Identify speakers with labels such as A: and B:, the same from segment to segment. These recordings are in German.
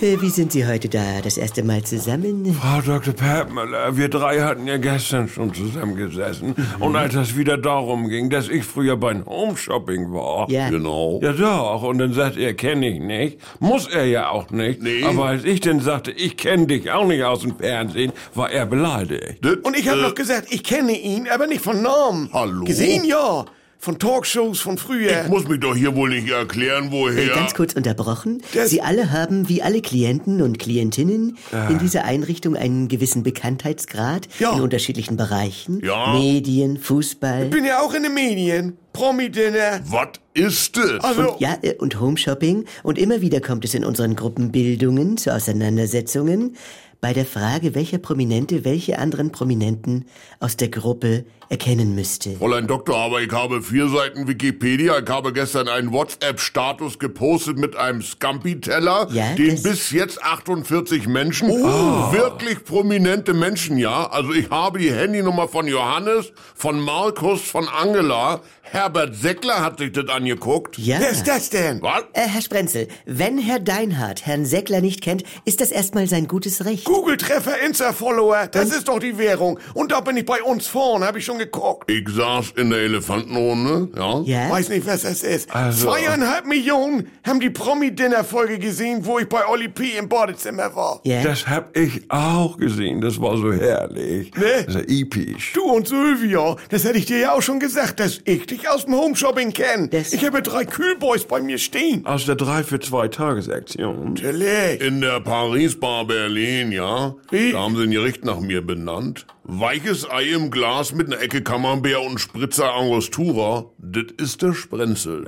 A: Wie sind Sie heute da? Das erste Mal zusammen?
B: Frau Dr. Pertmüller, wir drei hatten ja gestern schon zusammengesessen.
A: Mhm.
B: Und als es wieder darum ging, dass ich früher beim Homeshopping war.
A: Ja.
B: Genau. Ja doch. Und dann sagt er, kenne ich nicht. Muss er ja auch nicht.
C: Nee.
B: Aber als ich dann sagte, ich kenne dich auch nicht aus dem Fernsehen, war er beleidigt.
C: Das,
D: Und ich habe
C: äh,
D: noch gesagt, ich kenne ihn, aber nicht von Namen.
C: Hallo?
D: Gesehen, ja. Von Talkshows von früher.
C: Ich muss mich doch hier wohl nicht erklären,
A: Äh,
C: woher.
A: Ganz kurz unterbrochen.
D: Das-
A: Sie alle haben, wie alle Klienten und Klientinnen, in dieser Einrichtung einen gewissen Bekanntheitsgrad
D: Ja.
A: in unterschiedlichen Bereichen.
C: Ja.
A: Medien, Fußball.
D: bin ja auch in den Medien. Promi-Dinner.
C: Was ist das?
D: Also,
A: Ja, äh, und Homeshopping. Und immer wieder kommt es in unseren Gruppenbildungen zu Auseinandersetzungen bei der Frage, welcher Prominente welche anderen Prominenten aus der Gruppe erkennen müsste.
C: Fräulein Doktor, aber ich habe vier Seiten Wikipedia. Ich habe gestern einen WhatsApp-Status gepostet mit einem Scampi-Teller,
A: Ja,
C: den bis jetzt 48 Menschen,
D: Oh.
C: wirklich prominente Menschen, ja. Also ich habe die Handynummer von Johannes, von Markus, von Angela. Herbert Seckler hat sich das angeguckt.
A: Ja.
D: wer ist das denn?
C: Was?
A: Äh, Herr Sprenzel, wenn Herr Deinhardt Herrn Seckler nicht kennt, ist das erstmal sein gutes Recht.
D: Google-Treffer, Insta-Follower, das ist doch die Währung. Und da bin ich bei uns vorn, habe ich schon geguckt.
C: Ich saß in der Elefantenrunde, ja.
A: Ja?
D: Weiß nicht, was das ist.
B: Also-
D: Zweieinhalb Millionen haben die Promi-Dinner-Folge gesehen, wo ich bei Olli P. im Badezimmer war.
A: Ja.
B: Das hab ich auch gesehen. Das war so herrlich.
D: Ne?
B: Das ist ja episch.
D: Du und Sylvia, das hätte ich dir ja auch schon gesagt, dass ich dich aus dem Homeshopping kenne.
A: Das-
D: Ich habe drei Kühlboys bei mir stehen.
B: Aus der 3 für 2 Tagesaktion.
D: Natürlich.
C: In der Paris-Bar Berlin, ja.
D: Wie?
C: Da haben sie ein Gericht nach mir benannt. Weiches Ei im Glas mit einer Ecke Camembert und Spritzer Angostura. Das ist der Sprenzel.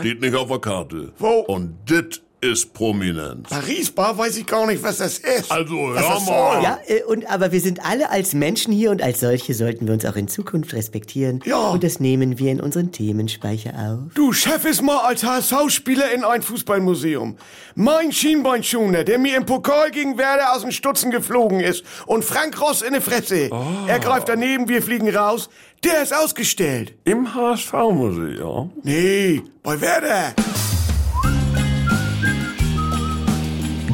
C: Steht nicht auf der Karte.
D: Wo?
C: Und das ist Prominenz.
D: Paris-Bar weiß ich gar nicht, was das ist.
C: Also,
D: was
C: hör
D: das
C: mal.
A: Ja, äh, und aber wir sind alle als Menschen hier und als solche sollten wir uns auch in Zukunft respektieren.
D: Ja.
A: Und das nehmen wir in unseren Themenspeicher auf.
D: Du Chef ist mal als HSV-Spieler in ein Fußballmuseum. Mein Schienbeinschoner, der mir im Pokal gegen Werder aus den Stutzen geflogen ist und Frank Ross in die Fresse. Er greift daneben, wir fliegen raus. Der ist ausgestellt.
B: Im HSV-Museum.
D: Nee, bei Werder.